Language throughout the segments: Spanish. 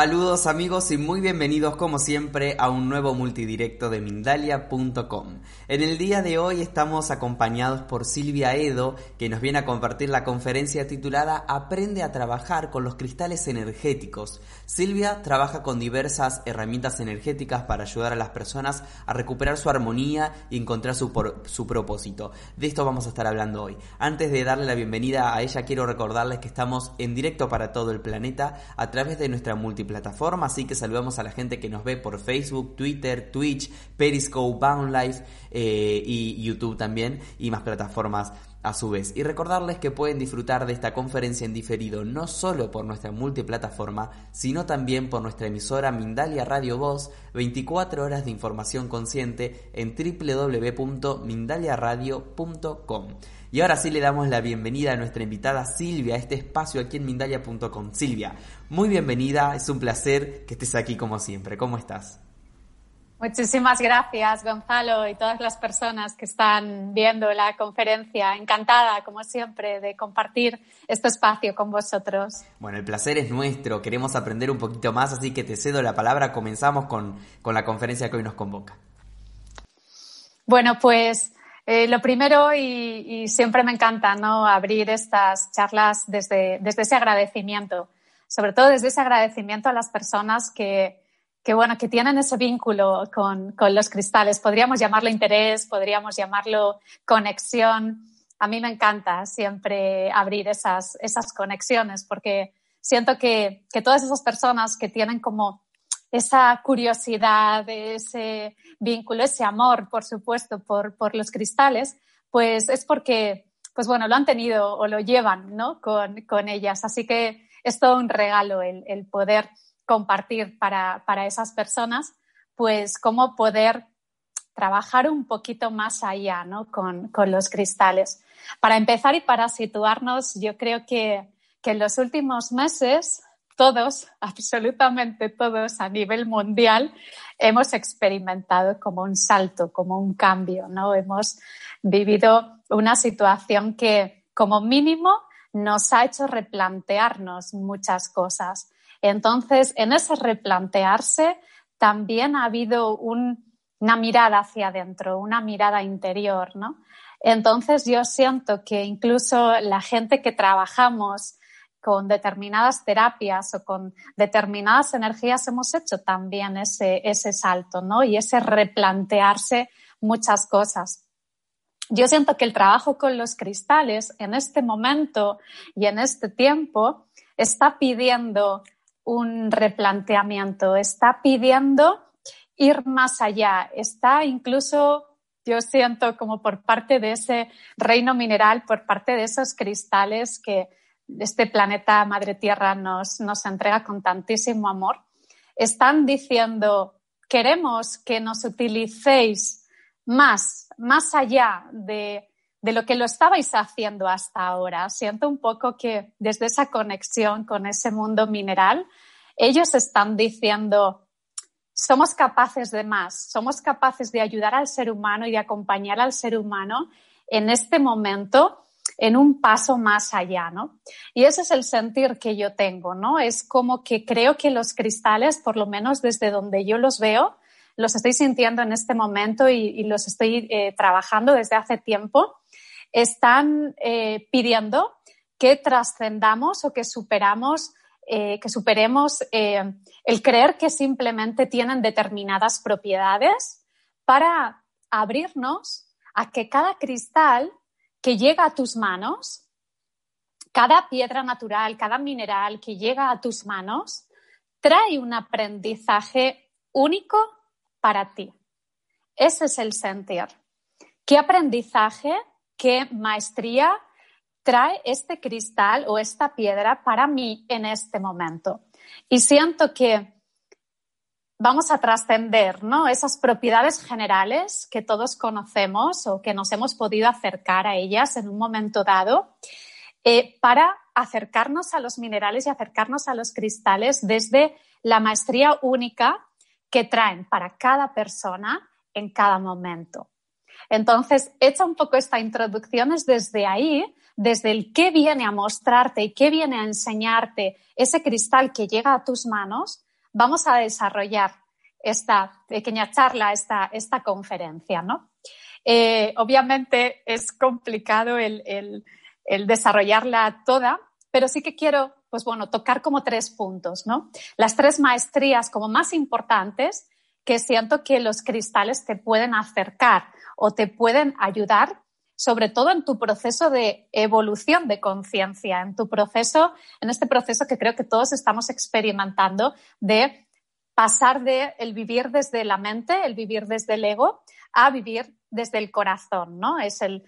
Saludos amigos y muy bienvenidos como siempre a un nuevo multidirecto de Mindalia.com. En el día de hoy estamos acompañados por Silvia Edo que nos viene a compartir la conferencia titulada Aprende a trabajar con los cristales energéticos. Silvia trabaja con diversas herramientas energéticas para ayudar a las personas a recuperar su armonía y encontrar su, su propósito. De esto vamos a estar hablando hoy. Antes de darle la bienvenida a ella quiero recordarles que estamos en directo para todo el planeta a través de nuestra multidirecto multiplataforma, así que saludamos a la gente que nos ve por Facebook, Twitter, Twitch, Periscope, Boundlife eh, y YouTube también y más plataformas a su vez. Y recordarles que pueden disfrutar de esta conferencia en diferido no solo por nuestra multiplataforma, sino también por nuestra emisora Mindalia Radio Voz, 24 horas de información consciente en www.mindaliaradio.com. Y ahora sí le damos la bienvenida a nuestra invitada Silvia a este espacio aquí en Mindalia.com. Silvia, muy bienvenida, es un placer que estés aquí como siempre. ¿Cómo estás? Muchísimas gracias, Gonzalo, y todas las personas que están viendo la conferencia. Encantada, como siempre, de compartir este espacio con vosotros. Bueno, el placer es nuestro. Queremos aprender un poquito más, así que te cedo la palabra. Comenzamos con, con la conferencia que hoy nos convoca. Bueno, pues eh, lo primero, y, siempre me encanta ¿no? abrir estas charlas desde, desde ese agradecimiento, sobre todo desde ese agradecimiento a las personas que, que, bueno, que tienen ese vínculo con, con, los cristales. Podríamos llamarlo interés, podríamos llamarlo conexión. A mí me encanta siempre abrir esas, esas conexiones porque siento que, que todas esas personas que tienen como esa curiosidad, ese vínculo, ese amor, por supuesto, por, por los cristales, pues es porque, pues bueno, lo han tenido o lo llevan, ¿no? Con, con ellas. Así que es todo un regalo el, el poder compartir para, para, esas personas, pues cómo poder trabajar un poquito más allá, ¿no? Con, con los cristales. Para empezar y para situarnos, yo creo que, que en los últimos meses todos, absolutamente todos a nivel mundial, hemos experimentado como un salto, como un cambio, ¿no? Hemos vivido una situación que, como mínimo, nos ha hecho replantearnos muchas cosas. Entonces, en ese replantearse, también ha habido una mirada hacia adentro, una mirada interior, ¿no? Entonces, yo siento que incluso la gente que trabajamos con determinadas terapias o con determinadas energías hemos hecho también ese, ese salto, ¿no? Y ese replantearse muchas cosas. Yo siento que el trabajo con los cristales en este momento y en este tiempo está pidiendo un replanteamiento, está pidiendo ir más allá, está incluso, yo siento como por parte de ese reino mineral, por parte de esos cristales que este planeta Madre Tierra nos, nos entrega con tantísimo amor, están diciendo, queremos que nos utilicéis más, más allá de, de lo que lo estabais haciendo hasta ahora. Siento un poco que desde esa conexión con ese mundo mineral, ellos están diciendo, somos capaces de más, somos capaces de ayudar al ser humano y de acompañar al ser humano en este momento en un paso más allá, ¿no? Y ese es el sentir que yo tengo, ¿no? Es como que creo que los cristales, por lo menos desde donde yo los veo, los estoy sintiendo en este momento y, los estoy eh, trabajando desde hace tiempo, están eh, pidiendo que trascendamos o que superamos, eh, que superemos el creer que simplemente tienen determinadas propiedades para abrirnos a que cada cristal que llega a tus manos, cada piedra natural, cada mineral que llega a tus manos, trae un aprendizaje único para ti. Ese es el sentir. ¿Qué aprendizaje, qué maestría trae este cristal o esta piedra para mí en este momento? Y siento que vamos a trascender ¿no? esas propiedades generales que todos conocemos o que nos hemos podido acercar a ellas en un momento dado eh, para acercarnos a los minerales y acercarnos a los cristales desde la maestría única que traen para cada persona en cada momento. Entonces, hecha un poco esta introducción, es desde ahí desde el qué viene a mostrarte y qué viene a enseñarte ese cristal que llega a tus manos, vamos a desarrollar esta pequeña charla, esta, esta conferencia, ¿no? Eh, obviamente es complicado el, el, desarrollarla toda, pero sí que quiero, pues bueno, tocar como tres puntos, ¿no? Las tres maestrías como más importantes que siento que los cristales te pueden acercar o te pueden ayudar, sobre todo en tu proceso de evolución de conciencia, en tu proceso, en este proceso que creo que todos estamos experimentando de pasar de el vivir desde la mente, el vivir desde el ego, a vivir desde el corazón, ¿no? Es el,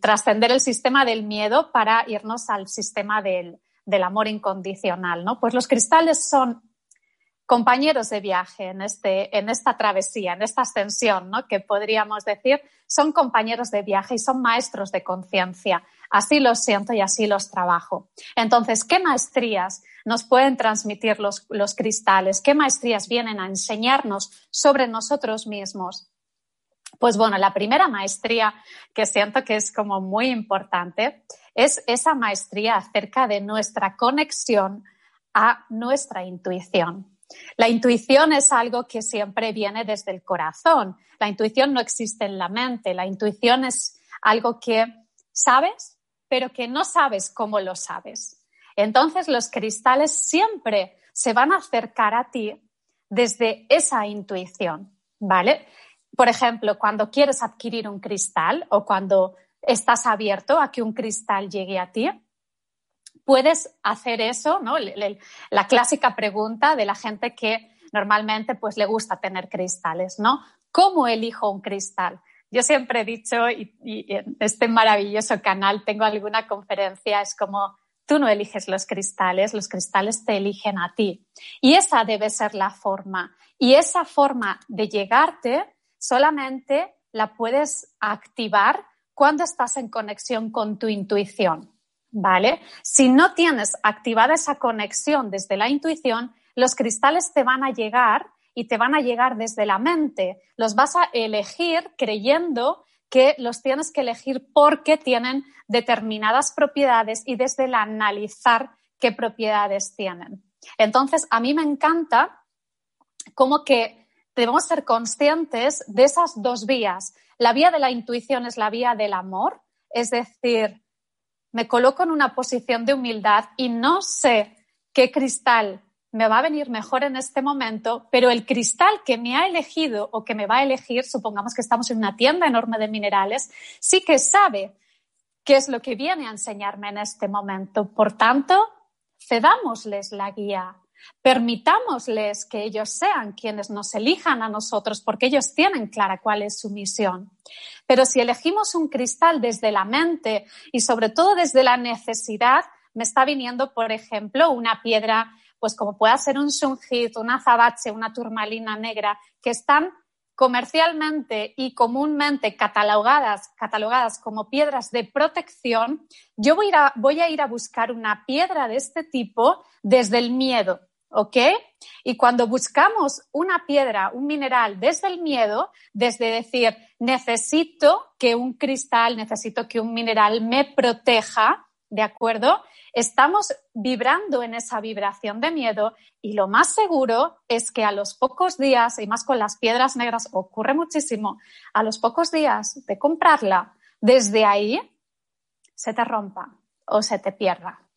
trascender el sistema del miedo para irnos al sistema del, del, amor incondicional, ¿no? Pues los cristales son compañeros de viaje en, este, en esta travesía, en esta ascensión, ¿no? Que podríamos decir, son compañeros de viaje y son maestros de conciencia. Así los siento y así los trabajo. Entonces, ¿qué maestrías nos pueden transmitir los, los cristales? ¿Qué maestrías vienen a enseñarnos sobre nosotros mismos? Pues bueno, la primera maestría que siento que es como muy importante es esa maestría acerca de nuestra conexión a nuestra intuición. La intuición es algo que siempre viene desde el corazón. La intuición no existe en la mente. La intuición es algo que sabes pero que no sabes cómo lo sabes. Entonces los cristales siempre se van a acercar a ti desde esa intuición, ¿vale? Por ejemplo, cuando quieres adquirir un cristal o cuando estás abierto a que un cristal llegue a ti, puedes hacer eso, ¿no? La clásica pregunta de la gente que normalmente pues le gusta tener cristales, ¿no? ¿Cómo elijo un cristal? Yo siempre he dicho, y, en este maravilloso canal tengo alguna conferencia, es como tú no eliges los cristales, los cristales te eligen a ti. Y esa debe ser la forma. Y esa forma de llegarte solamente la puedes activar cuando estás en conexión con tu intuición. ¿Vale? Si no tienes activada esa conexión desde la intuición, los cristales te van a llegar y te van a llegar desde la mente. Los vas a elegir creyendo que los tienes que elegir porque tienen determinadas propiedades y desde el analizar qué propiedades tienen. Entonces, a mí me encanta como que debemos ser conscientes de esas dos vías. La vía de la intuición es la vía del amor, es decir, me coloco en una posición de humildad y no sé qué cristal me va a venir mejor en este momento, pero el cristal que me ha elegido o que me va a elegir, supongamos que estamos en una tienda enorme de minerales, sí que sabe qué es lo que viene a enseñarme en este momento. Por tanto, cedámosles la guía, permitámosles que ellos sean quienes nos elijan a nosotros, porque ellos tienen clara cuál es su misión. Pero si elegimos un cristal desde la mente y sobre todo desde la necesidad, me está viniendo, por ejemplo, una piedra pues como pueda ser un sunhit, una azabache, una turmalina negra, que están comercialmente y comúnmente catalogadas, catalogadas como piedras de protección, yo voy a ir a buscar una piedra de este tipo desde el miedo, ¿ok? Y cuando buscamos una piedra, un mineral desde el miedo, desde decir, necesito que un cristal, necesito que un mineral me proteja, ¿de acuerdo? Estamos vibrando en esa vibración de miedo y lo más seguro es que a los pocos días, y más con las piedras negras ocurre muchísimo, a los pocos días de comprarla, desde ahí se te rompa o se te pierda.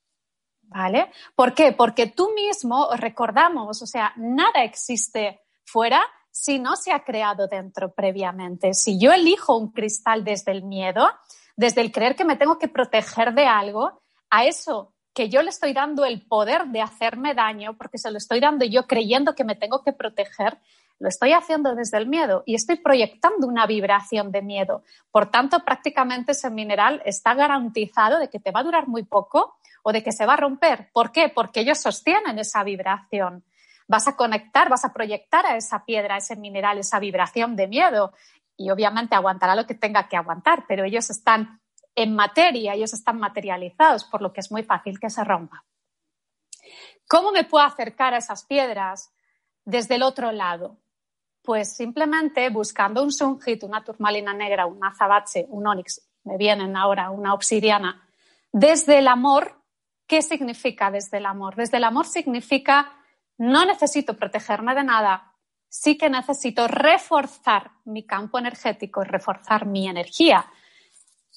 ¿Vale? ¿Por qué? Porque tú mismo, recordamos, o sea, nada existe fuera si no se ha creado dentro previamente. Si yo elijo un cristal desde el miedo, desde el creer que me tengo que proteger de algo, a eso que yo le estoy dando el poder de hacerme daño, porque se lo estoy dando yo creyendo que me tengo que proteger, lo estoy haciendo desde el miedo y estoy proyectando una vibración de miedo. Por tanto, prácticamente ese mineral está garantizado de que te va a durar muy poco o de que se va a romper. ¿Por qué? Porque ellos sostienen esa vibración. Vas a conectar, vas a proyectar a esa piedra, a ese mineral, esa vibración de miedo y obviamente aguantará lo que tenga que aguantar, pero ellos están en materia, ellos están materializados, por lo que es muy fácil que se rompa. ¿Cómo me puedo acercar a esas piedras desde el otro lado? Pues simplemente buscando un sunhit, una turmalina negra, un azabache, un onix, me vienen ahora una obsidiana, desde el amor, ¿qué significa desde el amor? Desde el amor significa no necesito protegerme de nada, sí que necesito reforzar mi campo energético y reforzar mi energía.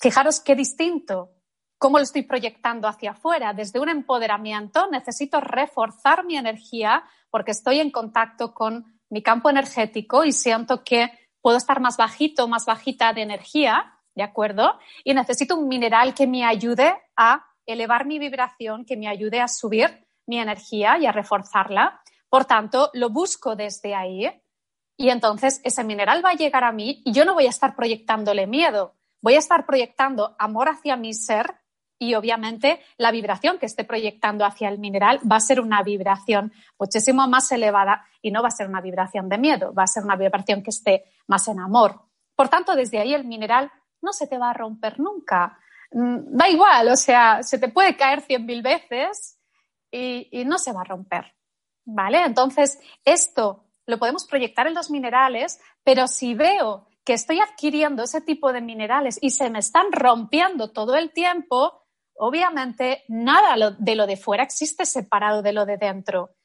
Fijaros qué distinto, cómo lo estoy proyectando hacia afuera. Desde un empoderamiento necesito reforzar mi energía porque estoy en contacto con mi campo energético y siento que puedo estar más bajito, más bajita de energía, ¿de acuerdo? Y necesito un mineral que me ayude a elevar mi vibración, que me ayude a subir mi energía y a reforzarla. Por tanto, lo busco desde ahí y entonces ese mineral va a llegar a mí y yo no voy a estar proyectándole miedo, voy a estar proyectando amor hacia mi ser y obviamente la vibración que esté proyectando hacia el mineral va a ser una vibración muchísimo más elevada y no va a ser una vibración de miedo, va a ser una vibración que esté más en amor. Por tanto, desde ahí el mineral no se te va a romper nunca. Mm, da igual, o sea, se te puede caer cien mil veces y, no se va a romper. ¿Vale? Entonces, esto lo podemos proyectar en los minerales, pero si veo que estoy adquiriendo ese tipo de minerales y se me están rompiendo todo el tiempo, obviamente nada de lo de fuera existe separado de lo de dentro.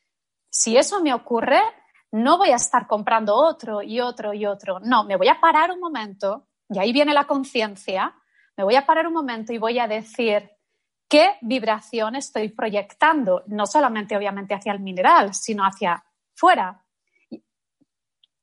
Si eso me ocurre, no voy a estar comprando otro y otro y otro. No, me voy a parar un momento, y ahí viene la conciencia, me voy a parar un momento y voy a decir qué vibración estoy proyectando, no solamente obviamente hacia el mineral, sino hacia fuera.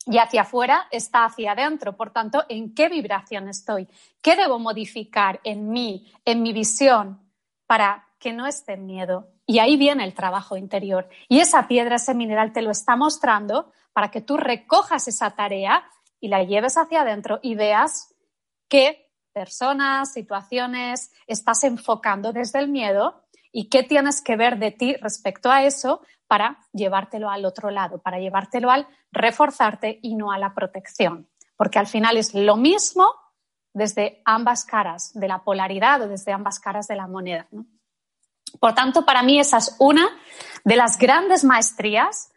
Y hacia afuera está hacia adentro. Por tanto, ¿en qué vibración estoy? ¿Qué debo modificar en mí, en mi visión, para que no esté en miedo? Y ahí viene el trabajo interior. Y esa piedra, ese mineral te lo está mostrando para que tú recojas esa tarea y la lleves hacia adentro y veas qué personas, situaciones estás enfocando desde el miedo y qué tienes que ver de ti respecto a eso para llevártelo al otro lado, para llevártelo al reforzarte y no a la protección. Porque al final es lo mismo desde ambas caras de la polaridad o desde ambas caras de la moneda. Por tanto, para mí esa es una de las grandes maestrías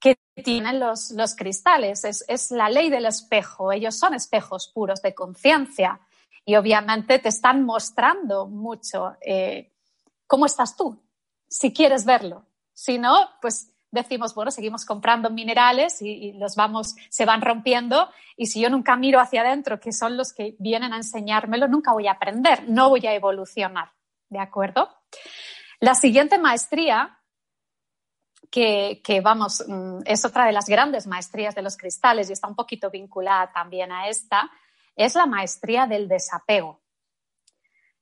que tienen los, cristales. Es, es, la ley del espejo. Ellos son espejos puros de conciencia y obviamente te están mostrando mucho eh, cómo estás tú, si quieres verlo. Si no, pues decimos, bueno, seguimos comprando minerales y, los vamos, se van rompiendo y si yo nunca miro hacia adentro, que son los que vienen a enseñármelo, nunca voy a aprender, no voy a evolucionar. ¿De acuerdo? La siguiente maestría, que, que, vamos, mm, es otra de las grandes maestrías de los cristales y está un poquito vinculada también a esta, es la maestría del desapego.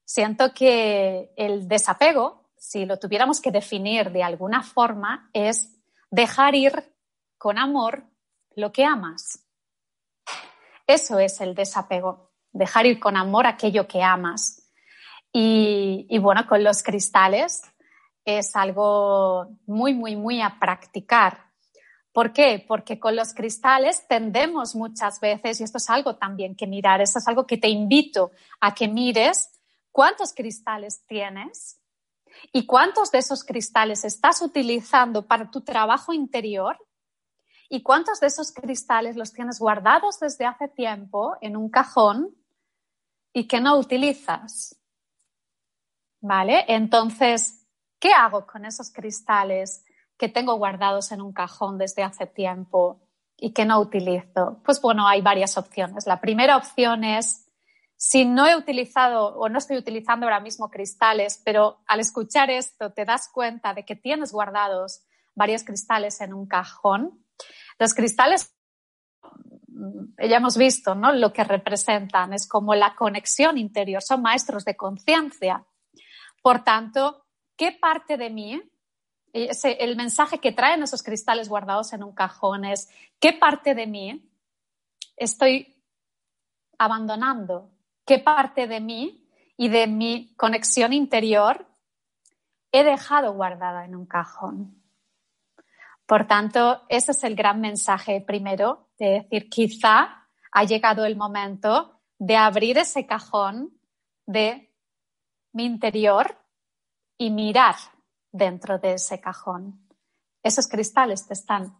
Siento que el desapego, si lo tuviéramos que definir de alguna forma, es dejar ir con amor lo que amas. Eso es el desapego, dejar ir con amor aquello que amas. Y, bueno, con los cristales es algo muy, muy, muy a practicar. ¿Por qué? Porque con los cristales tendemos muchas veces, y esto es algo también que mirar, esto es algo que te invito a que mires cuántos cristales tienes y cuántos de esos cristales estás utilizando para tu trabajo interior y cuántos de esos cristales los tienes guardados desde hace tiempo en un cajón y que no utilizas. ¿Vale? Entonces, ¿qué hago con esos cristales? que tengo guardados en un cajón desde hace tiempo y que no utilizo? Pues bueno, hay varias opciones. La primera opción es, si no he utilizado o no estoy utilizando ahora mismo cristales, pero al escuchar esto te das cuenta de que tienes guardados varios cristales en un cajón. Los cristales, ya hemos visto, ¿no? Lo que representan es como la conexión interior, son maestros de conciencia. Por tanto, ¿qué parte de mí el mensaje que traen esos cristales guardados en un cajón es qué parte de mí estoy abandonando, qué parte de mí y de mi conexión interior he dejado guardada en un cajón. Por tanto, ese es el gran mensaje primero, de decir, quizá ha llegado el momento de abrir ese cajón de mi interior y mirar dentro de ese cajón. Esos cristales te están,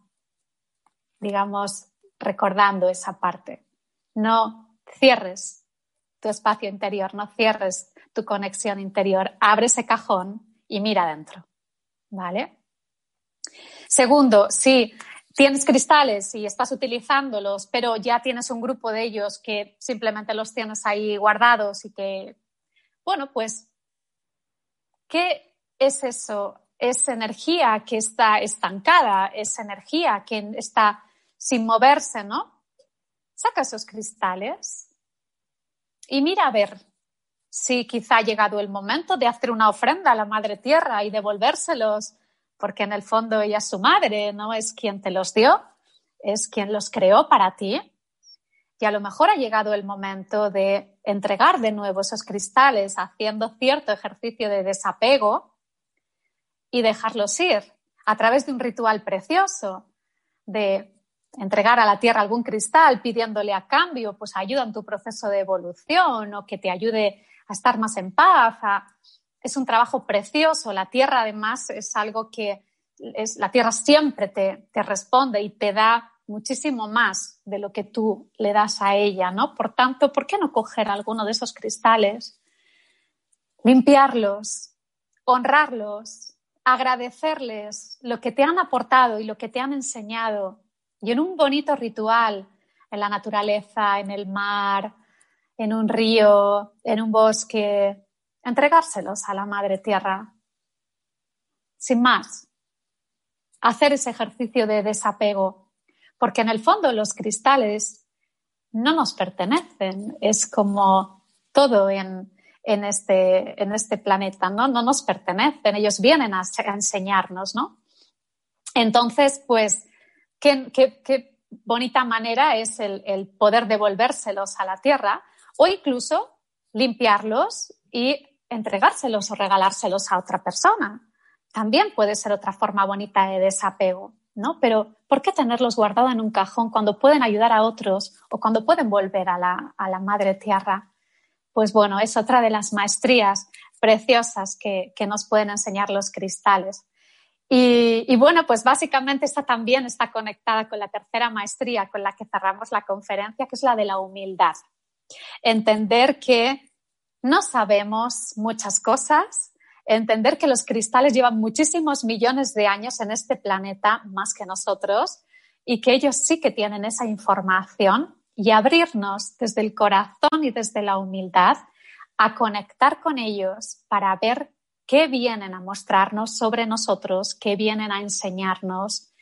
digamos, recordando esa parte. No cierres tu espacio interior, no cierres tu conexión interior. Abre ese cajón y mira adentro. ¿Vale? Segundo, si tienes cristales y estás utilizándolos, pero ya tienes un grupo de ellos que simplemente los tienes ahí guardados y que, bueno, pues, ¿qué es eso? Es energía que está estancada, es energía que está sin moverse, ¿no? Saca esos cristales y mira a ver si quizá ha llegado el momento de hacer una ofrenda a la Madre Tierra y devolvérselos porque en el fondo ella es su madre, no es quien te los dio, es quien los creó para ti. Y a lo mejor ha llegado el momento de entregar de nuevo esos cristales haciendo cierto ejercicio de desapego y dejarlos ir a través de un ritual precioso de entregar a la tierra algún cristal pidiéndole a cambio pues ayuda en tu proceso de evolución o que te ayude a estar más en paz, es un trabajo precioso. La tierra, además, es algo que es, la tierra siempre te, te, responde y te da muchísimo más de lo que tú le das a ella, ¿no? Por tanto, ¿por qué no coger alguno de esos cristales, limpiarlos, honrarlos, agradecerles lo que te han aportado y lo que te han enseñado y en un bonito ritual en la naturaleza, en el mar, en un río, en un bosque, entregárselos a la Madre Tierra. Sin más, hacer ese ejercicio de desapego, porque en el fondo los cristales no nos pertenecen, es como todo en, este, en este, planeta, ¿no? No nos pertenecen, ellos vienen a, enseñarnos, ¿no? Entonces, pues, qué, bonita manera es el, poder devolvérselos a la tierra o incluso limpiarlos y entregárselos o regalárselos a otra persona. También puede ser otra forma bonita de desapego, ¿no? Pero ¿por qué tenerlos guardados en un cajón cuando pueden ayudar a otros o cuando pueden volver a la, madre tierra? Pues bueno, es otra de las maestrías preciosas que, nos pueden enseñar los cristales. Y, bueno, pues básicamente esta también está conectada con la tercera maestría con la que cerramos la conferencia, que es la de la humildad. Entender que no sabemos muchas cosas, entender que los cristales llevan muchísimos millones de años en este planeta más que nosotros y que ellos sí que tienen esa información y abrirnos desde el corazón y desde la humildad a conectar con ellos para ver qué vienen a mostrarnos sobre nosotros, qué vienen a enseñarnos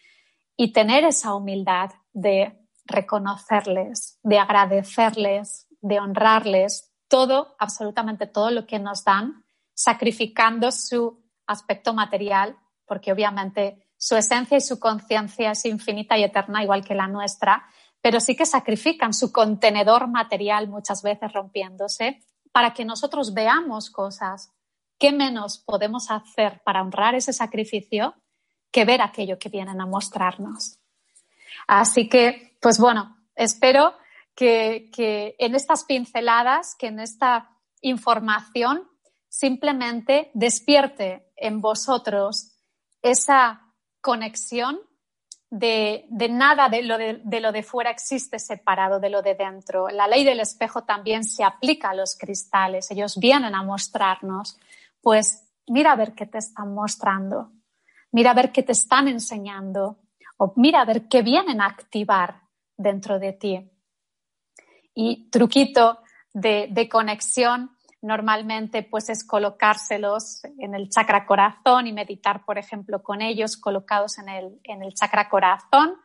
y tener esa humildad de reconocerles, de agradecerles, de honrarles, todo, absolutamente todo lo que nos dan, sacrificando su aspecto material, porque obviamente su esencia y su conciencia es infinita y eterna, igual que la nuestra, pero sí que sacrifican su contenedor material muchas veces rompiéndose para que nosotros veamos cosas. ¿Qué menos podemos hacer para honrar ese sacrificio que ver aquello que vienen a mostrarnos? Así que, pues bueno, espero que, en estas pinceladas, que en esta información simplemente despierte en vosotros esa conexión de, nada de lo de, lo de, fuera existe separado de lo de dentro. La ley del espejo también se aplica a los cristales. Ellos vienen a mostrarnos, pues mira a ver qué te están mostrando, mira a ver qué te están enseñando o mira a ver qué vienen a activar dentro de ti. Y truquito de, conexión normalmente pues es colocárselos en el chakra corazón y meditar, por ejemplo, con ellos colocados en el, en el chakra corazón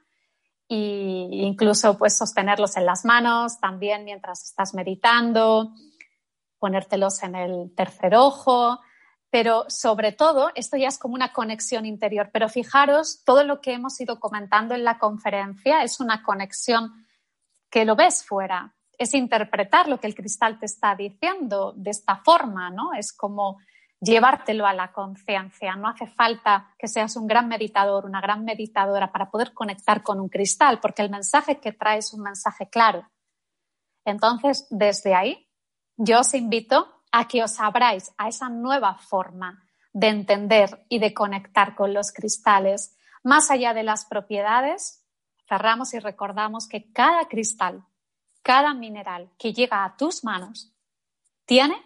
e incluso pues sostenerlos en las manos también mientras estás meditando, ponértelos en el tercer ojo, pero sobre todo esto ya es como una conexión interior, pero fijaros, todo lo que hemos ido comentando en la conferencia es una conexión que lo ves fuera, es interpretar lo que el cristal te está diciendo de esta forma, ¿no? Es como llevártelo a la conciencia. No hace falta que seas un gran meditador, una gran meditadora para poder conectar con un cristal, porque el mensaje que trae es un mensaje claro. Entonces, desde ahí, yo os invito a que os abráis a esa nueva forma de entender y de conectar con los cristales. Más allá de las propiedades, cerramos y recordamos que cada cristal cada mineral que llega a tus manos tiene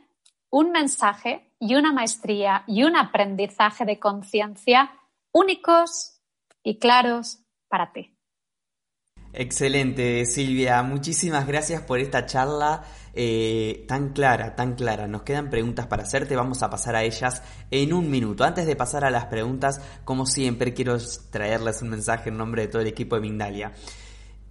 un mensaje y una maestría y un aprendizaje de conciencia únicos y claros para ti. Excelente, Silvia. Muchísimas gracias por esta charla eh, tan clara, tan clara. Nos quedan preguntas para hacerte, vamos a pasar a ellas en un minuto. Antes de pasar a las preguntas, como siempre, quiero traerles un mensaje en nombre de todo el equipo de Mindalia.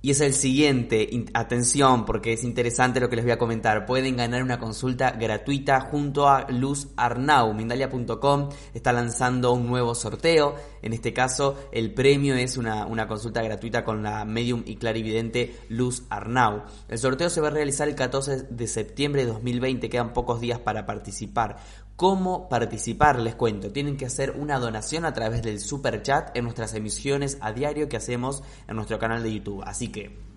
Y es el siguiente, atención porque es interesante lo que les voy a comentar. Pueden ganar una consulta gratuita junto a Luz Arnau. Mindalia.com está lanzando un nuevo sorteo. En este caso, el premio es una, una, consulta gratuita con la medium y clarividente Luz Arnau. El sorteo se va a realizar el 14 de septiembre de 2020. Quedan pocos días para participar. ¿Cómo participar? Les cuento. Tienen que hacer una donación a través del super chat en nuestras emisiones a diario que hacemos en nuestro canal de YouTube. Así que,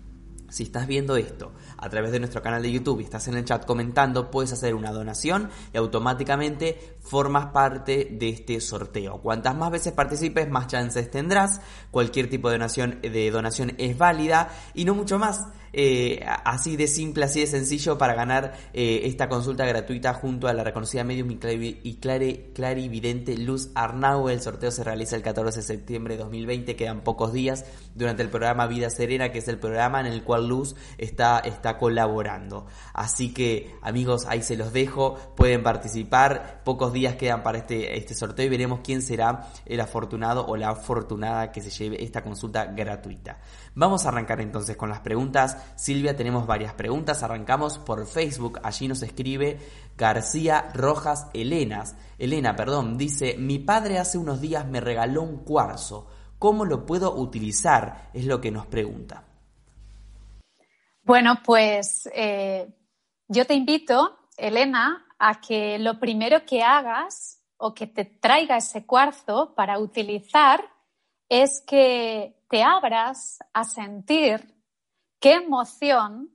si estás viendo esto a través de nuestro canal de YouTube y estás en el chat comentando, puedes hacer una donación y automáticamente formas parte de este sorteo. Cuantas más veces participes, más chances tendrás. Cualquier tipo de donación, de donación es válida y no mucho más. Eh, así de simple, así de sencillo para ganar eh, esta consulta gratuita junto a la reconocida medium y, clarividente Luz Arnau. El sorteo se realiza el 14 de septiembre de 2020, quedan pocos días durante el programa Vida Serena, que es el programa en el cual Luz está, está colaborando. Así que amigos, ahí se los dejo, pueden participar, pocos días quedan para este, este sorteo y veremos quién será el afortunado o la afortunada que se lleve esta consulta gratuita. Vamos a arrancar entonces con las preguntas. Silvia, tenemos varias preguntas. Arrancamos por Facebook. Allí nos escribe García Rojas Elenas. Elena, perdón, dice, mi padre hace unos días me regaló un cuarzo. ¿Cómo lo puedo utilizar? Es lo que nos pregunta. Bueno, pues eh, yo te invito, Elena, a que lo primero que hagas o que te traiga ese cuarzo para utilizar es que te abras a sentir qué emoción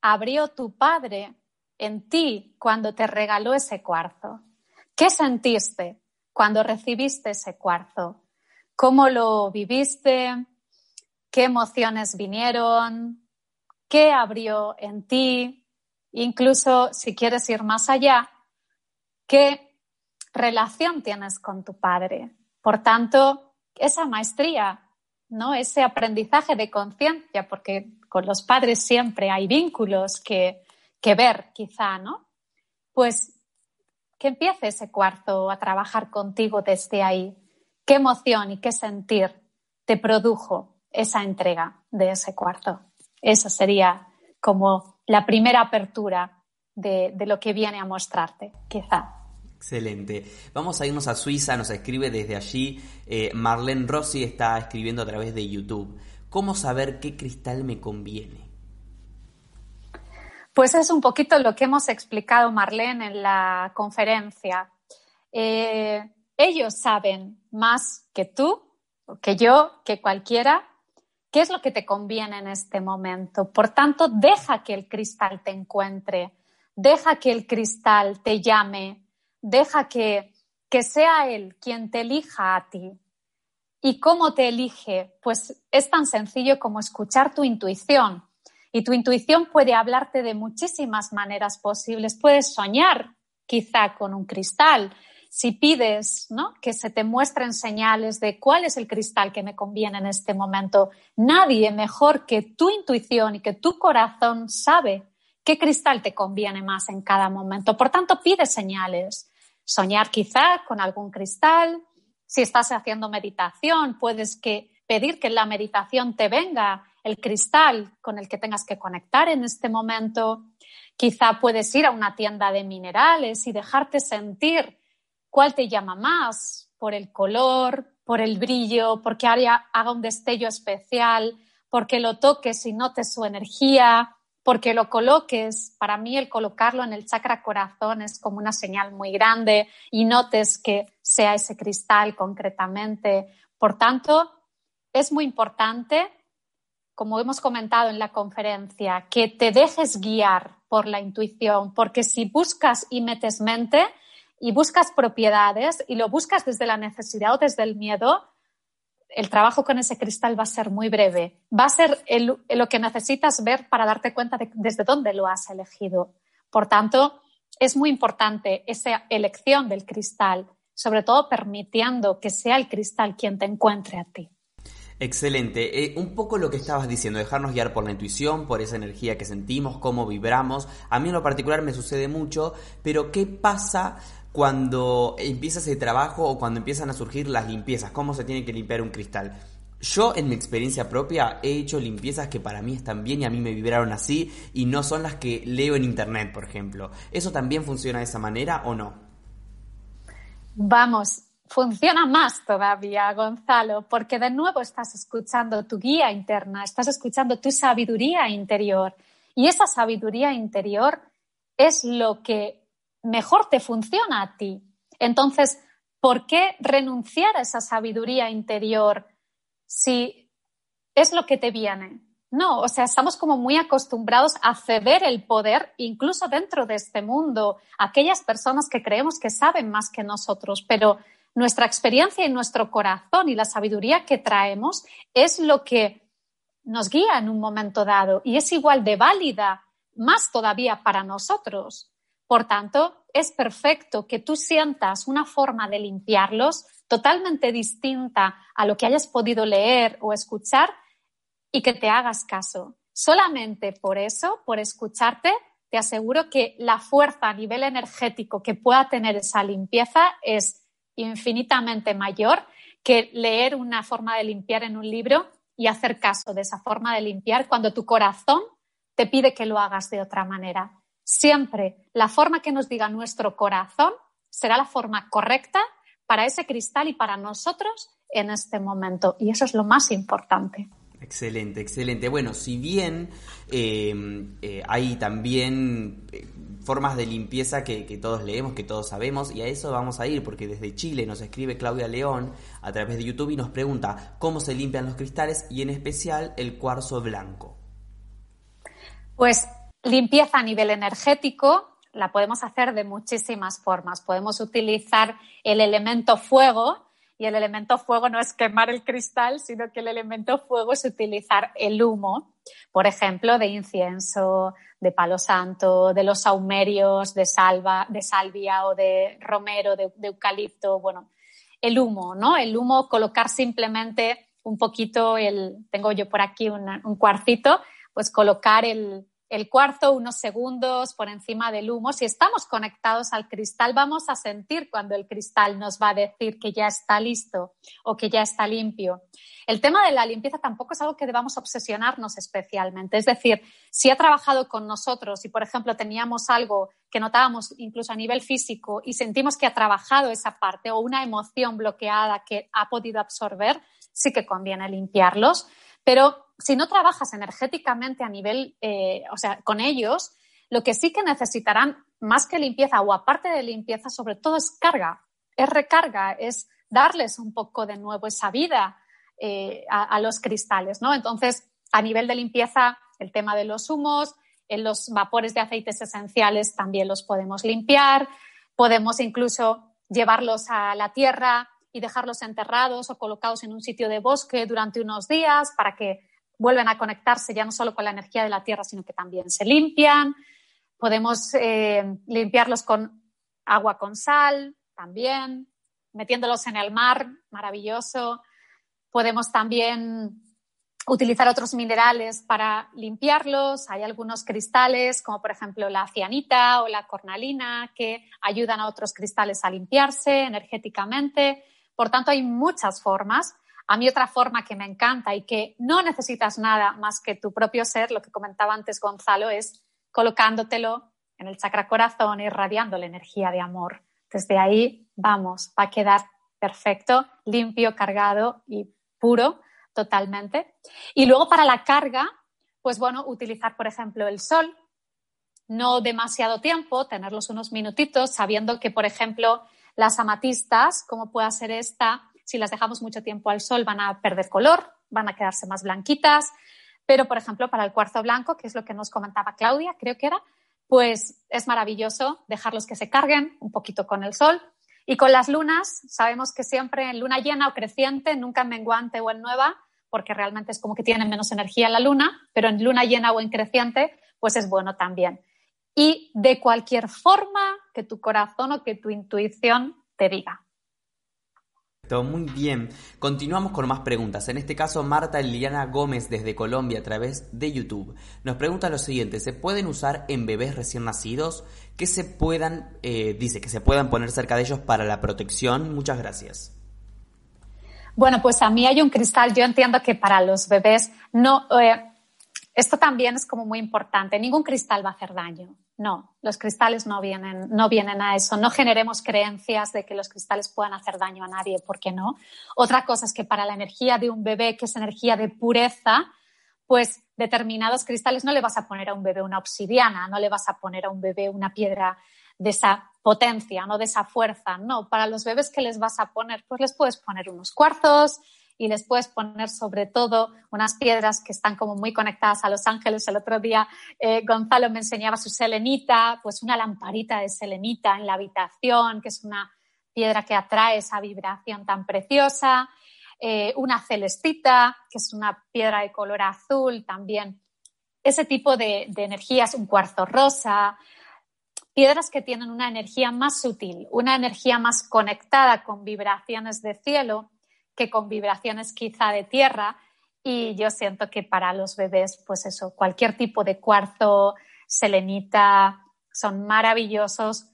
abrió tu padre en ti cuando te regaló ese cuarzo. ¿Qué sentiste cuando recibiste ese cuarzo? ¿Cómo lo viviste? ¿Qué emociones vinieron? ¿Qué abrió en ti? Incluso si quieres ir más allá, ¿qué relación tienes con tu padre? Por tanto, esa maestría, ¿no? Ese aprendizaje de conciencia, porque con los padres siempre hay vínculos que, que ver, quizá, ¿no? Pues que empiece ese cuarzo a trabajar contigo desde ahí. ¿Qué emoción y qué sentir te produjo esa entrega de ese cuarzo? Esa sería como la primera apertura de, de lo que viene a mostrarte, quizá. Excelente. Vamos a irnos a Suiza, nos escribe desde allí. Eh, Marlene Rossi está escribiendo a través de YouTube. ¿Cómo saber qué cristal me conviene? Pues es un poquito lo que hemos explicado, Marlene, en la conferencia. Eh, ellos saben más que tú, que yo, que cualquiera, qué es lo que te conviene en este momento. Por tanto, deja que el cristal te encuentre, deja que el cristal te llame, deja que, que sea Él quien te elija a ti. ¿Y cómo te elige? Pues es tan sencillo como escuchar tu intuición. Y tu intuición puede hablarte de muchísimas maneras posibles. Puedes soñar quizá con un cristal. Si pides ¿no? que se te muestren señales de cuál es el cristal que me conviene en este momento, nadie mejor que tu intuición y que tu corazón sabe qué cristal te conviene más en cada momento. Por tanto, pide señales. Soñar quizá con algún cristal. Si estás haciendo meditación, puedes que pedir que en la meditación te venga el cristal con el que tengas que conectar en este momento. Quizá puedes ir a una tienda de minerales y dejarte sentir cuál te llama más por el color, por el brillo, porque haga un destello especial, porque lo toques y notes su energía, porque lo coloques, para mí el colocarlo en el chakra corazón es como una señal muy grande y notes que sea ese cristal concretamente. Por tanto, es muy importante, como hemos comentado en la conferencia, que te dejes guiar por la intuición, porque si buscas y metes mente y buscas propiedades y lo buscas desde la necesidad o desde el miedo, el trabajo con ese cristal va a ser muy breve. Va a ser lo que necesitas ver para darte cuenta de desde dónde lo has elegido. Por tanto, es muy importante esa elección del cristal, sobre todo permitiendo que sea el cristal quien te encuentre a ti. Excelente. Eh, un poco lo que estabas diciendo, dejarnos guiar por la intuición, por esa energía que sentimos, cómo vibramos. A mí en lo particular me sucede mucho, pero ¿qué pasa cuando empieza ese trabajo o cuando empiezan a surgir las limpiezas? ¿Cómo se tiene que limpiar un cristal? Yo en mi experiencia propia he hecho limpiezas que para mí están bien y a mí me vibraron así y no son las que leo en internet, por ejemplo. ¿Eso también funciona de esa manera o no? Vamos, funciona más todavía, Gonzalo, porque de nuevo estás escuchando tu guía interna, estás escuchando tu sabiduría interior y esa sabiduría interior es lo que mejor te funciona a ti. Entonces, ¿por qué renunciar a esa sabiduría interior? si es lo que te viene. No, o sea, estamos como muy acostumbrados a ceder el poder, incluso dentro de este mundo, a aquellas personas que creemos que saben más que nosotros, pero nuestra experiencia y nuestro corazón y la sabiduría que traemos es lo que nos guía en un momento dado y es igual de válida, más todavía para nosotros. Por tanto, es perfecto que tú sientas una forma de limpiarlos totalmente distinta a lo que hayas podido leer o escuchar y que te hagas caso. Solamente por eso, por escucharte, te aseguro que la fuerza a nivel energético que pueda tener esa limpieza es infinitamente mayor que leer una forma de limpiar en un libro y hacer caso de esa forma de limpiar cuando tu corazón te pide que lo hagas de otra manera. Siempre la forma que nos diga nuestro corazón será la forma correcta para ese cristal y para nosotros en este momento. Y eso es lo más importante. Excelente, excelente. Bueno, si bien em, eh, hay también eh, formas de limpieza que, que, todos leemos, que todos sabemos, y a eso vamos a ir, porque desde Chile nos escribe Claudia León a través de YouTube y nos pregunta cómo se limpian los cristales y en especial el cuarzo blanco. Pues limpieza a nivel energético, la podemos hacer de muchísimas formas. Podemos utilizar el elemento fuego y el elemento fuego no es quemar el cristal, sino que el elemento fuego es utilizar el humo, por ejemplo, de incienso, de palo santo, de los saumerios, de, salva, de salvia o de romero, de, eucalipto, bueno, el humo, ¿no? El humo, colocar simplemente un poquito, el, tengo yo por aquí un cuarcito, pues colocar el, el cuarzo unos segundos por encima del humo. Si estamos conectados al cristal, vamos a sentir cuando el cristal nos va a decir que ya está listo o que ya está limpio. El tema de la limpieza tampoco es algo que debamos obsesionarnos especialmente. Es decir, si ha trabajado con nosotros y, por ejemplo, teníamos algo que notábamos incluso a nivel físico y sentimos que ha trabajado esa parte o una emoción bloqueada que ha podido absorber, sí que conviene limpiarlos. Pero si no trabajas energéticamente a nivel, eh, o sea, con ellos, lo que sí que necesitarán más que limpieza o aparte de limpieza, sobre todo es carga, es recarga, es darles un poco de nuevo esa vida eh, a, los cristales, ¿no? Entonces, a nivel de limpieza, el tema de los humos, en los vapores de aceites esenciales también los podemos limpiar, podemos incluso llevarlos a la tierra y dejarlos enterrados o colocados en un sitio de bosque durante unos días para que vuelven a conectarse ya no solo con la energía de la tierra, sino que también se limpian. Podemos eh, limpiarlos con agua con sal también, metiéndolos en el mar, maravilloso. Podemos también utilizar otros minerales para limpiarlos. Hay algunos cristales, como por ejemplo la cianita o la cornalina, que ayudan a otros cristales a limpiarse energéticamente. Por tanto, hay muchas formas. A mí otra forma que me encanta y que no necesitas nada más que tu propio ser, lo que comentaba antes Gonzalo, es colocándotelo en el chakra corazón, irradiando la energía de amor. Desde ahí, vamos, va a quedar perfecto, limpio, cargado y puro totalmente. Y luego para la carga, pues bueno, utilizar, por ejemplo, el sol, no demasiado tiempo, tenerlos unos minutitos, sabiendo que, por ejemplo, las amatistas, como pueda ser esta, si las dejamos mucho tiempo al sol van a perder color, van a quedarse más blanquitas. Pero, por ejemplo, para el cuarzo blanco, que es lo que nos comentaba Claudia, creo que era, pues es maravilloso dejarlos que se carguen un poquito con el sol. Y con las lunas, sabemos que siempre en luna llena o creciente, nunca en menguante o en nueva, porque realmente es como que tienen menos energía la luna, pero en luna llena o en creciente, pues es bueno también. y de cualquier forma que tu corazón o que tu intuición te diga. Muy bien. Continuamos con más preguntas. En este caso, Marta Liliana Gómez desde Colombia a través de YouTube nos pregunta lo siguiente: ¿se pueden usar en bebés recién nacidos? Que se puedan, eh, dice que se puedan poner cerca de ellos para la protección. Muchas gracias. Bueno, pues a mí hay un cristal. Yo entiendo que para los bebés no. Eh, esto también es como muy importante. Ningún cristal va a hacer daño. No, los cristales no vienen, no vienen a eso. No generemos creencias de que los cristales puedan hacer daño a nadie, ¿por qué no? Otra cosa es que para la energía de un bebé, que es energía de pureza, pues determinados cristales no le vas a poner a un bebé una obsidiana, no le vas a poner a un bebé una piedra de esa potencia, no de esa fuerza. No, para los bebés que les vas a poner, pues les puedes poner unos cuarzos, y les puedes poner sobre todo unas piedras que están como muy conectadas a los ángeles. El otro día eh, Gonzalo me enseñaba su selenita, pues una lamparita de selenita en la habitación, que es una piedra que atrae esa vibración tan preciosa. Eh, una celestita, que es una piedra de color azul también. Ese tipo de, de energías, un cuarzo rosa, piedras que tienen una energía más sutil, una energía más conectada con vibraciones de cielo que con vibraciones quizá de tierra. Y yo siento que para los bebés, pues eso, cualquier tipo de cuarzo, selenita, son maravillosos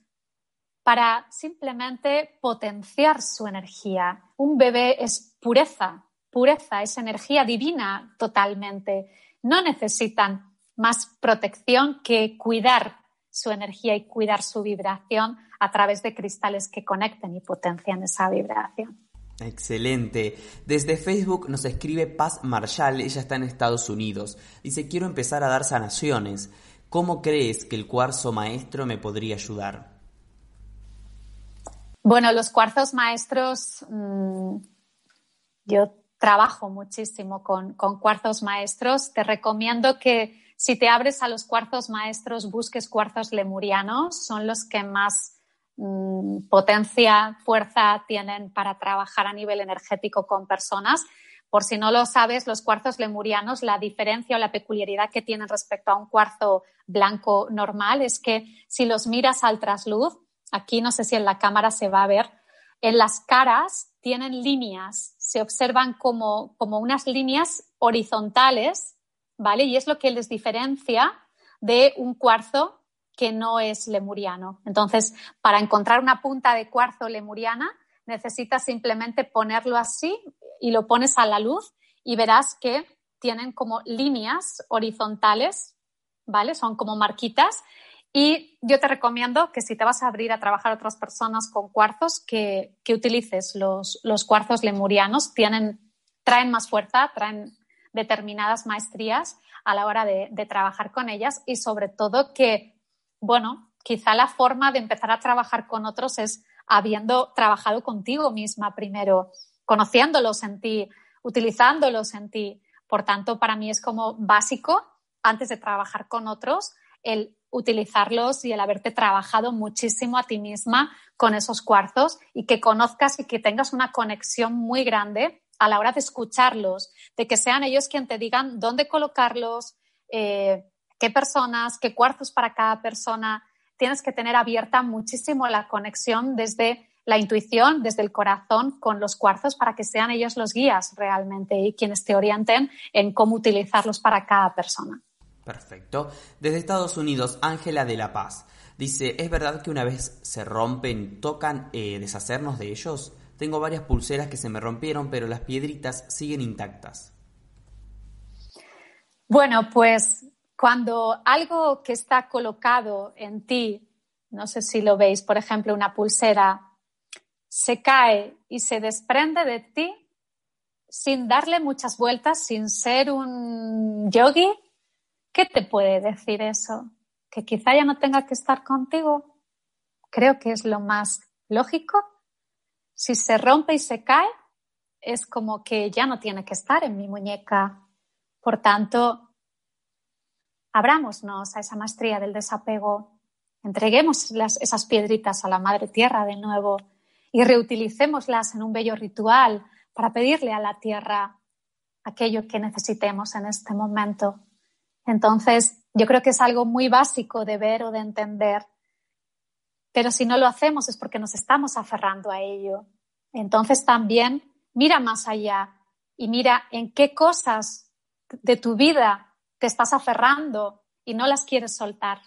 para simplemente potenciar su energía. Un bebé es pureza, pureza, es energía divina totalmente. No necesitan más protección que cuidar su energía y cuidar su vibración a través de cristales que conecten y potencian esa vibración. Excelente. Desde Facebook nos escribe Paz Marshall, ella está en Estados Unidos. Dice, quiero empezar a dar sanaciones. ¿Cómo crees que el cuarzo maestro me podría ayudar? Bueno, los cuarzos maestros, mm, yo trabajo muchísimo con, con cuarzos maestros. Te recomiendo que si te abres a los cuarzos maestros, busques cuarzos lemurianos. Son los que más Mm, potencia, fuerza tienen para trabajar a nivel energético con personas. Por si no lo sabes, los cuarzos lemurianos, la diferencia o la peculiaridad que tienen respecto a un cuarzo blanco normal es que si los miras al trasluz, aquí no sé si en la cámara se va a ver, en las caras tienen líneas, se observan como, como unas líneas horizontales, ¿vale? Y es lo que les diferencia de un cuarzo que no es lemuriano. Entonces, para encontrar una punta de cuarzo lemuriana, necesitas simplemente ponerlo así y lo pones a la luz y verás que tienen como líneas horizontales, ¿vale? Son como marquitas. Y yo te recomiendo que si te vas a abrir a trabajar otras personas con cuarzos, que, utilices los, cuarzos lemurianos. Tienen, traen más fuerza, traen determinadas maestrías a la hora de, de trabajar con ellas y sobre todo que bueno, quizá la forma de empezar a trabajar con otros es habiendo trabajado contigo misma primero, conociéndolos en ti, utilizándolos en ti. Por tanto, para mí es como básico, antes de trabajar con otros, el utilizarlos y el haberte trabajado muchísimo a ti misma con esos cuarzos y que conozcas y que tengas una conexión muy grande a la hora de escucharlos, de que sean ellos quienes te digan dónde colocarlos, eh, qué personas, qué cuarzos para cada persona. Tienes que tener abierta muchísimo la conexión desde la intuición, desde el corazón con los cuarzos para que sean ellos los guías realmente y quienes te orienten en cómo utilizarlos para cada persona. Perfecto. Desde Estados Unidos, Ángela de la Paz dice, ¿es verdad que una vez se rompen, tocan eh, deshacernos de ellos? Tengo varias pulseras que se me rompieron, pero las piedritas siguen intactas. Bueno, pues cuando algo que está colocado en ti, no sé si lo veis, por ejemplo, una pulsera, se cae y se desprende de ti sin darle muchas vueltas, sin ser un yogi, ¿qué te puede decir eso? ¿Que quizá ya no tenga que estar contigo? Creo que es lo más lógico. Si se rompe y se cae, es como que ya no tiene que estar en mi muñeca. Por tanto, abrámonos a esa maestría del desapego, entreguemos esas piedritas a la Madre Tierra de nuevo y reutilicémoslas en un bello ritual para pedirle a la Tierra aquello que necesitemos en este momento. Entonces, Yo creo que es algo muy básico de ver o de entender, pero si no lo hacemos es porque nos estamos aferrando a ello. Entonces también mira más allá y mira en qué cosas de tu vida te estás aferrando y no las quieres soltar.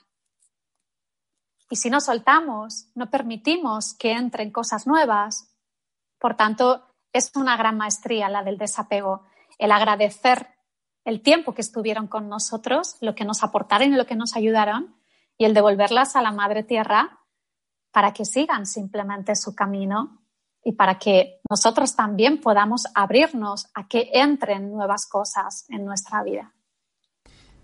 Y si no soltamos, no permitimos que entren cosas nuevas. Por tanto, es una gran maestría la del desapego, el agradecer el tiempo que estuvieron con nosotros, lo que nos aportaron y lo que nos ayudaron, y el devolverlas a la Madre Tierra para que sigan simplemente su camino y para que nosotros también podamos abrirnos a que entren nuevas cosas en nuestra vida.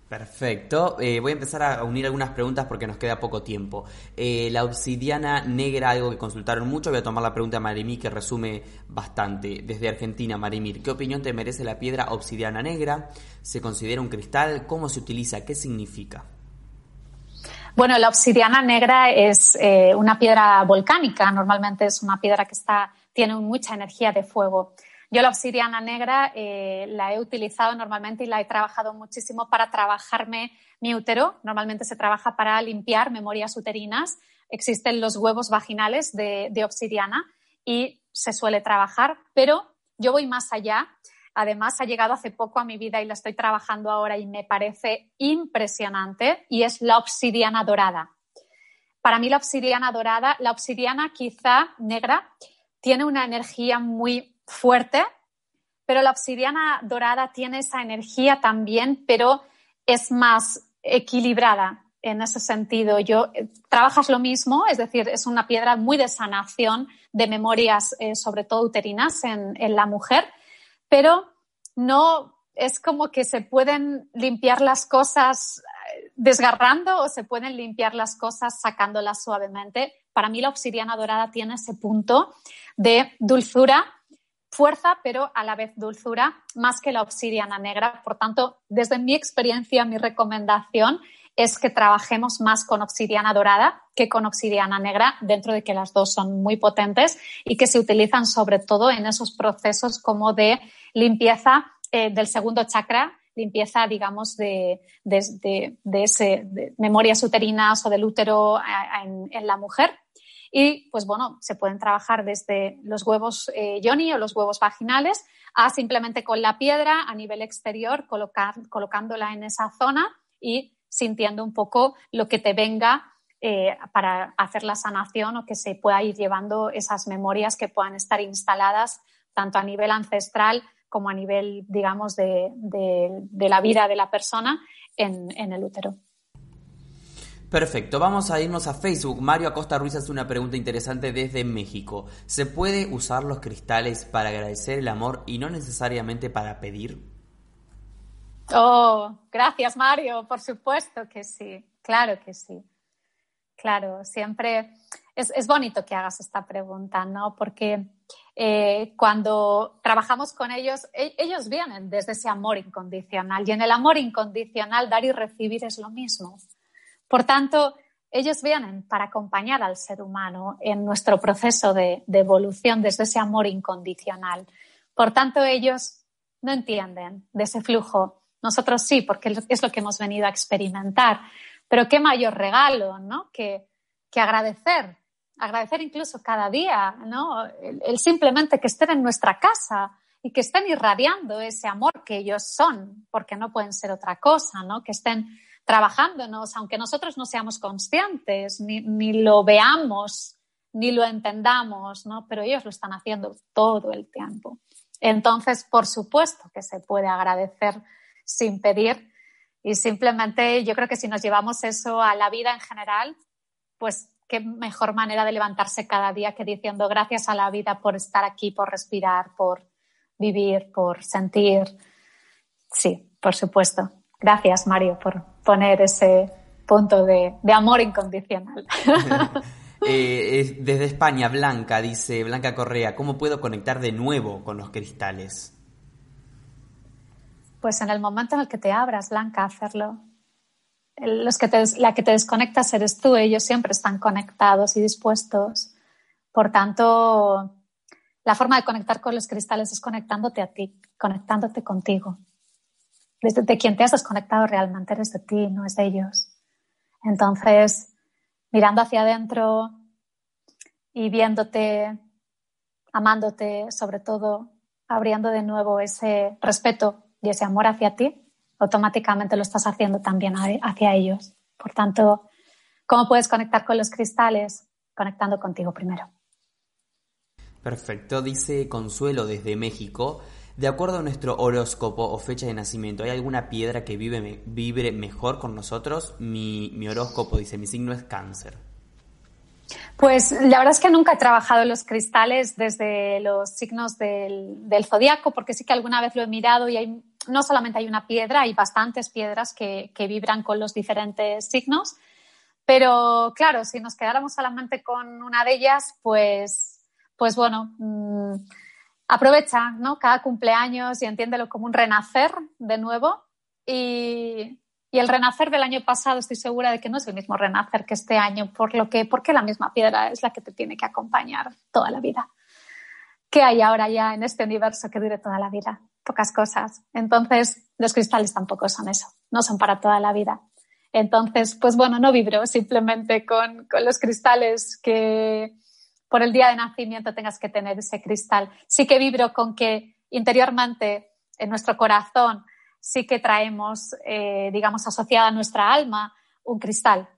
Perfecto. Eh, voy a empezar a unir algunas preguntas porque nos queda poco tiempo. Eh, la obsidiana negra, algo que consultaron mucho. Voy a tomar la pregunta de Marimir que resume bastante. Desde Argentina, Marimir, ¿qué opinión te merece la piedra obsidiana negra? ¿Se considera un cristal? ¿Cómo se utiliza? ¿Qué significa? Bueno, la obsidiana negra es eh, una piedra volcánica, normalmente es una piedra que está, tiene mucha energía de fuego. Yo la obsidiana negra eh, la he utilizado normalmente y la he trabajado muchísimo para trabajarme mi útero. Normalmente se trabaja para limpiar memorias uterinas. Existen los huevos vaginales de, de obsidiana y se suele trabajar, pero yo voy más allá Además, ha llegado hace poco a mi vida y la estoy trabajando ahora y me parece impresionante y es la obsidiana dorada. Para mí la obsidiana dorada, la obsidiana quizá negra, tiene una energía muy fuerte, pero la obsidiana dorada tiene esa energía también, pero es más equilibrada en ese sentido. Yo eh, trabajas lo mismo, es decir, es una piedra muy de sanación de memorias, eh, sobre todo uterinas en, la mujer, pero no es como que se pueden limpiar las cosas eh, desgarrando o se pueden limpiar las cosas sacándolas suavemente. Para mí la obsidiana dorada tiene ese punto de dulzura, fuerza, pero a la vez dulzura, más que la obsidiana negra. Por tanto, desde mi experiencia, mi recomendación es que trabajemos más con obsidiana dorada que con obsidiana negra, dentro de que las dos son muy potentes y que se utilizan sobre todo en esos procesos como de limpieza eh, del segundo chakra, limpieza, digamos, de, de, ese, memorias uterinas o del útero en, la mujer. Y, pues bueno, se pueden trabajar desde los huevos eh, yoni o los huevos vaginales a simplemente con la piedra a nivel exterior, colocándola en esa zona y sintiendo un poco lo que te venga eh, para hacer la sanación o que se pueda ir llevando esas memorias que puedan estar instaladas tanto a nivel ancestral como a nivel, digamos, de, la vida de la persona en, en el útero. Perfecto, vamos a irnos a Facebook. Mario Acosta Ruiz hace una pregunta interesante desde México. ¿Se puede usar los cristales para agradecer el amor y no necesariamente para pedir? Oh, gracias Mario, por supuesto que sí, claro que sí. Claro, siempre es, bonito que hagas esta pregunta, ¿no? Porque eh, cuando trabajamos con ellos, e, ellos vienen desde ese amor incondicional y en el amor incondicional dar y recibir es lo mismo. Por tanto, ellos vienen para acompañar al ser humano en nuestro proceso de evolución desde ese amor incondicional. Por tanto, ellos no entienden de ese flujo nosotros sí, porque es lo que hemos venido a experimentar. Pero qué mayor regalo, ¿no? Que, agradecer, agradecer incluso cada día, ¿no? El, simplemente que estén en nuestra casa y que estén irradiando ese amor que ellos son, porque no pueden ser otra cosa, ¿no? Que estén trabajándonos, aunque nosotros no seamos conscientes, ni, ni lo veamos, ni lo entendamos, ¿no? Pero ellos lo están haciendo todo el tiempo. Entonces, por supuesto que se puede agradecer sin pedir. Y simplemente yo creo que si nos llevamos eso a la vida en general, pues qué mejor manera de levantarse cada día que diciendo gracias a la vida por estar aquí, por respirar, por vivir, por sentir. Sí, por supuesto. Gracias, Mario, por poner ese punto de, amor incondicional. Eh, desde España, Blanca, dice Blanca Correa, ¿cómo puedo conectar de nuevo con los cristales? Pues en el momento en el que te abras, Blanca, a hacerlo. Los que la que te desconectas eres tú, ellos siempre están conectados y dispuestos. Por tanto, la forma de conectar con los cristales es conectándote a ti, conectándote contigo. De quien te has desconectado realmente eres de ti, no es de ellos. Entonces, mirando hacia adentro y viéndote, amándote, sobre todo, abriendo de nuevo ese respeto y ese amor hacia ti, automáticamente lo estás haciendo también hacia ellos. Por tanto, ¿cómo puedes conectar con los cristales? Conectando contigo primero. Perfecto, dice Consuelo desde México. De acuerdo a nuestro horóscopo o fecha de nacimiento, ¿hay alguna piedra que vive, vibre mejor con nosotros? Mi, horóscopo dice, mi signo es cáncer. Pues la verdad es que nunca he trabajado los cristales desde los signos del, zodiaco, porque sí que alguna vez lo he mirado y hay, no solamente hay una piedra, hay bastantes piedras que, vibran con los diferentes signos. Pero claro, si nos quedáramos solamente con una de ellas, pues, pues bueno, mmm, aprovecha ¿no? cada cumpleaños y entiéndelo como un renacer de nuevo. Y, el renacer del año pasado estoy segura de que no es el mismo renacer que este año, por lo que, porque la misma piedra es la que te tiene que acompañar toda la vida. ¿Qué hay ahora ya en este universo que dure toda la vida? Pocas cosas. Entonces, los cristales tampoco son eso, no son para toda la vida. Entonces, pues bueno, no vibro simplemente con, con los cristales que, por el día de nacimiento tengas que tener ese cristal. Sí que vibro con que interiormente, en nuestro corazón, sí que traemos, eh, digamos, asociada a nuestra alma un cristal.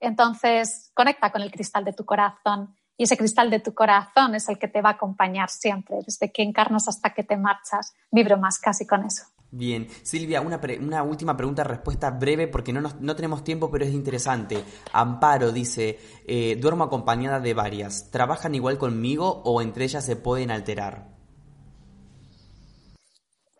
Entonces, conecta con el cristal de tu corazón y ese cristal de tu corazón es el que te va a acompañar siempre, desde que encarnas hasta que te marchas. Vibro más casi con eso. Bien, Silvia, una, última pregunta, respuesta breve porque no, no, tenemos tiempo, pero es interesante. Amparo dice, eh, duermo acompañada de varias. ¿Trabajan igual conmigo o entre ellas se pueden alterar?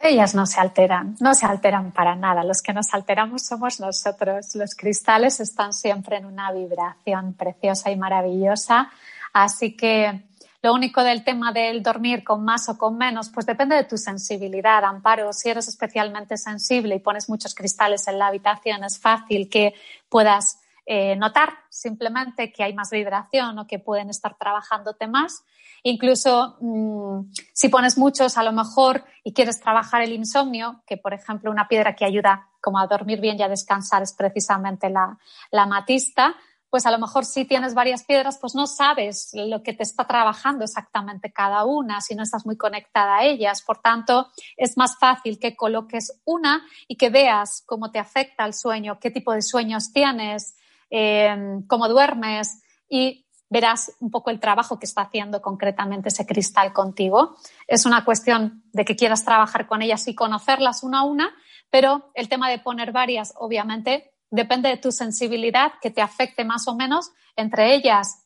Ellas no se alteran, no se alteran para nada. Los que nos alteramos somos nosotros. Los cristales están siempre en una vibración preciosa y maravillosa. Así que lo único del tema del dormir con más o con menos, pues depende de tu sensibilidad, Amparo. Si eres especialmente sensible y pones muchos cristales en la habitación, es fácil que puedas eh, notar simplemente que hay más vibración o que pueden estar trabajándote más. Incluso mmm, si pones muchos, a lo mejor, y quieres trabajar el insomnio, que por ejemplo una piedra que ayuda como a dormir bien y a descansar es precisamente la, la matista, pues a lo mejor si tienes varias piedras, pues no sabes lo que te está trabajando exactamente cada una, si no estás muy conectada a ellas. Por tanto, es más fácil que coloques una y que veas cómo te afecta el sueño, qué tipo de sueños tienes, eh, cómo duermes y verás un poco el trabajo que está haciendo concretamente ese cristal contigo. Es una cuestión de que quieras trabajar con ellas y conocerlas una a una, pero el tema de poner varias, obviamente, depende de tu sensibilidad, que te afecte más o menos. Entre ellas,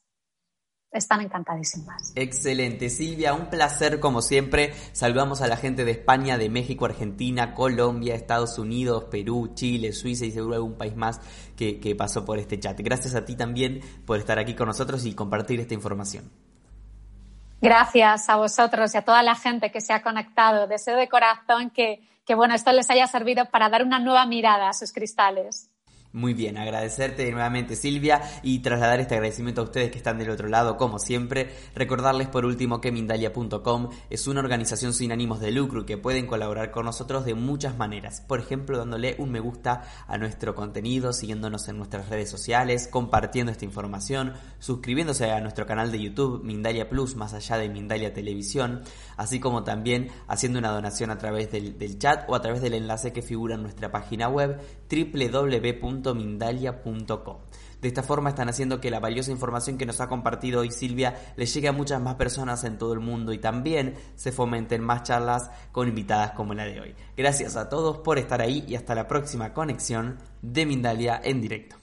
están encantadísimas. Excelente, Silvia, un placer como siempre. Saludamos a la gente de España, de México, Argentina, Colombia, Estados Unidos, Perú, Chile, Suiza y seguro algún país más que, que pasó por este chat. Gracias a ti también por estar aquí con nosotros y compartir esta información. Gracias a vosotros y a toda la gente que se ha conectado. Deseo de corazón que, que bueno, esto les haya servido para dar una nueva mirada a sus cristales. Muy bien, agradecerte nuevamente Silvia y trasladar este agradecimiento a ustedes que están del otro lado, como siempre. Recordarles por último que Mindalia.com es una organización sin ánimos de lucro y que pueden colaborar con nosotros de muchas maneras. Por ejemplo, dándole un me gusta a nuestro contenido, siguiéndonos en nuestras redes sociales, compartiendo esta información, suscribiéndose a nuestro canal de YouTube Mindalia Plus, más allá de Mindalia Televisión, así como también haciendo una donación a través del, del chat o a través del enlace que figura en nuestra página web www Mindalia.com. De esta forma están haciendo que la valiosa información que nos ha compartido hoy Silvia le llegue a muchas más personas en todo el mundo y también se fomenten más charlas con invitadas como la de hoy. Gracias a todos por estar ahí y hasta la próxima conexión de Mindalia en directo.